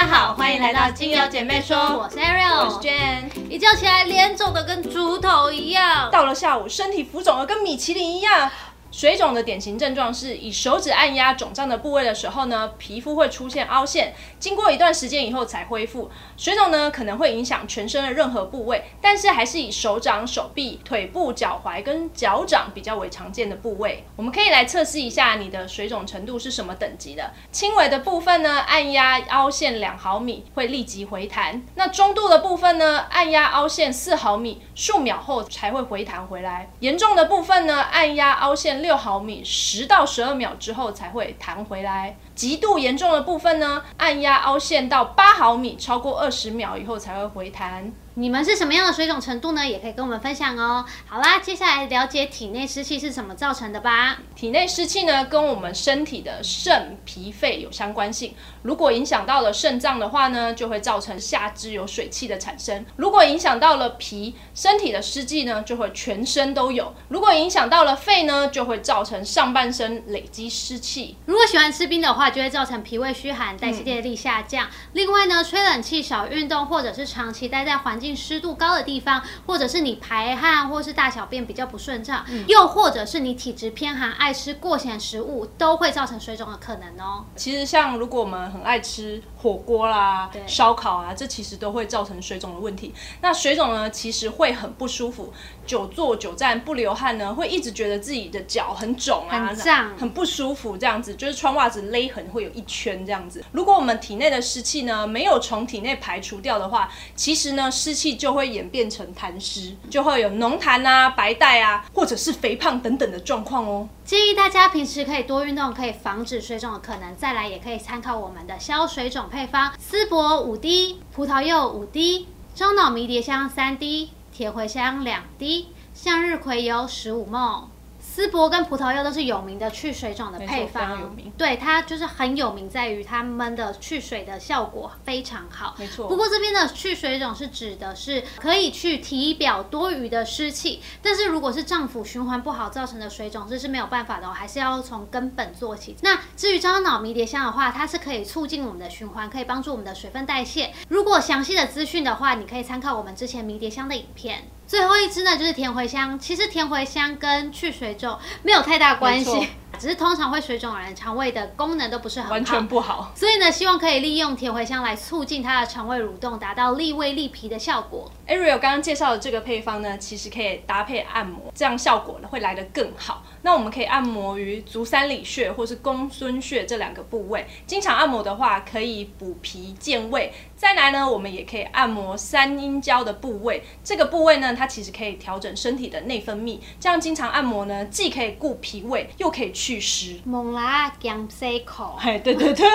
家好，欢迎来到精油姐妹说，我是 Ariel，我是 Jane。一觉起来脸肿的跟猪头一样，到了下午身体浮肿的跟米其林一样。水肿的典型症状是以手指按压肿胀的部位的时候呢，皮肤会出现凹陷，经过一段时间以后才恢复。水肿呢可能会影响全身的任何部位，但是还是以手掌、手臂、腿部、脚踝跟脚掌比较为常见的部位。我们可以来测试一下你的水肿程度是什么等级的。轻微的部分呢，按压凹陷两毫米会立即回弹；那中度的部分呢，按压凹陷四毫米，数秒后才会回弹回来；严重的部分呢，按压凹陷。六毫米，十到十二秒之后才会弹回来。极度严重的部分呢，按压凹陷到八毫米，超过二十秒以后才会回弹。你们是什么样的水肿程度呢？也可以跟我们分享哦。好啦，接下来了解体内湿气是怎么造成的吧。体内湿气呢，跟我们身体的肾、脾、肺有相关性。如果影响到了肾脏的话呢，就会造成下肢有水气的产生；如果影响到了脾，身体的湿气呢就会全身都有；如果影响到了肺呢，就会造成上半身累积湿气。如果喜欢吃冰的话，就会造成脾胃虚寒、代谢力下降。另外呢，吹冷气、少运动，或者是长期待在环境。湿度高的地方，或者是你排汗或是大小便比较不顺畅，又或者是你体质偏寒，爱吃过咸食物，都会造成水肿的可能哦。其实像如果我们很爱吃火锅啦、烧烤啊，这其实都会造成水肿的问题。那水肿呢，其实会很不舒服，久坐久站不流汗呢，会一直觉得自己的脚很肿啊、很胀、很不舒服，这样子就是穿袜子勒痕会有一圈这样子。如果我们体内的湿气呢没有从体内排除掉的话，其实呢湿。气就会演变成痰湿，就会有浓痰啊、白带啊，或者是肥胖等等的状况哦。建议大家平时可以多运动，可以防止水肿的可能。再来也可以参考我们的消水肿配方：丝柏五滴，葡萄柚五滴，樟脑迷迭香三滴，铁茴香两滴，向日葵油十五毫丝柏跟葡萄柚都是有名的去水肿的配方，对它就是很有名，在于它们的去水的效果非常好。没错。不过这边的去水肿是指的是可以去体表多余的湿气，但是如果是脏腑循环不好造成的水肿，这是没有办法的，还是要从根本做起。那至于樟脑迷迭香的话，它是可以促进我们的循环，可以帮助我们的水分代谢。如果详细的资讯的话，你可以参考我们之前迷迭香的影片。最后一支呢，就是甜茴香。其实甜茴香跟去水肿没有太大关系。只是通常会水肿的人，肠胃的功能都不是很好，完全不好。所以呢，希望可以利用甜茴香来促进它的肠胃蠕动，达到利胃利脾的效果。Ariel 刚刚介绍的这个配方呢，其实可以搭配按摩，这样效果呢会来得更好。那我们可以按摩于足三里穴或是公孙穴这两个部位。经常按摩的话，可以补脾健胃。再来呢，我们也可以按摩三阴交的部位。这个部位呢，它其实可以调整身体的内分泌。这样经常按摩呢，既可以固脾胃，又可以祛湿。猛啦姜塞口，哎，对对对。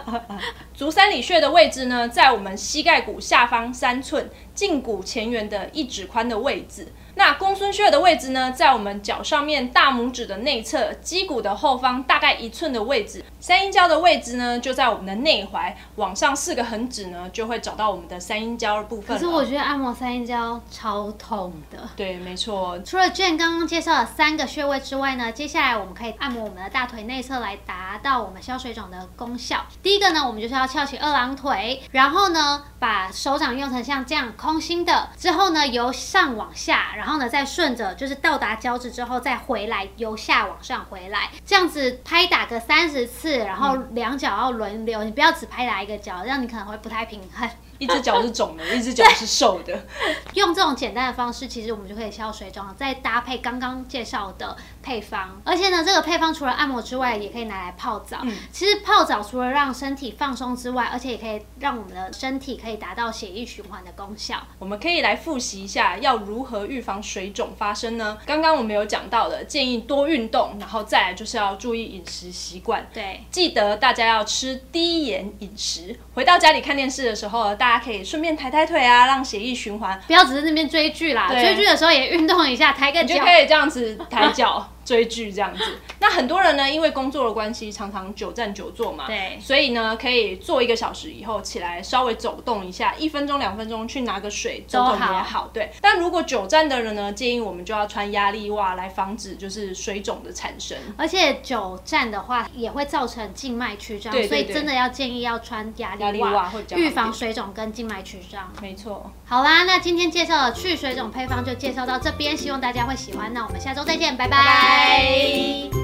足三里穴的位置呢，在我们膝盖骨下方三寸，胫骨前缘的一指宽的位置。那公孙穴的位置呢，在我们脚上面大拇指的内侧，肌骨的后方大概一寸的位置。三阴交的位置呢，就在我们的内踝，往上四个横指呢，就会找到我们的三阴交的部分。可是我觉得按摩三阴交超痛的。对，没错。除了 Jane 刚刚介绍的三个穴位之外呢，接下来我们可以按摩我们的大腿内侧，来达到我们消水肿的功效。第一个呢，我们就是要翘起二郎腿，然后呢，把手掌用成像这样空心的，之后呢，由上往下，然后呢，再顺着就是到达脚趾之后再回来，由下往上回来，这样子拍打个三十次。然后两脚要轮流，你不要只拍打一个脚，这样你可能会不太平衡。一只脚是肿的，一只脚是瘦的。用这种简单的方式，其实我们就可以消水肿。再搭配刚刚介绍的配方，而且呢，这个配方除了按摩之外，也可以拿来泡澡。其实泡澡除了让身体放松之外，而且也可以让我们的身体可以达到血液循环的功效。我们可以来复习一下，要如何预防水肿发生呢？刚刚我们有讲到的，建议多运动，然后再来就是要注意饮食习惯。对，记得大家要吃低盐饮食。回到家里看电视的时候，大大家可以顺便抬抬腿啊，让血液循环。不要只是那边追剧啦，追剧的时候也运动一下，抬个脚。就可以这样子抬脚。追剧这样子。那很多人呢，因为工作的关系，常常久站久坐嘛，对所以呢，可以坐一个小时以后起来稍微走动一下，一分钟两分钟去拿个水走走也好。对，但如果久站的人呢，建议我们就要穿压力袜来防止就是水肿的产生。而且久站的话也会造成静脉曲张，对对对所以真的要建议要穿压力袜预防水肿跟静脉曲张。没错，好啦，那今天介绍的去水肿配方就介绍到这边，希望大家会喜欢。那我们下周再见，拜拜拜拜 Bye.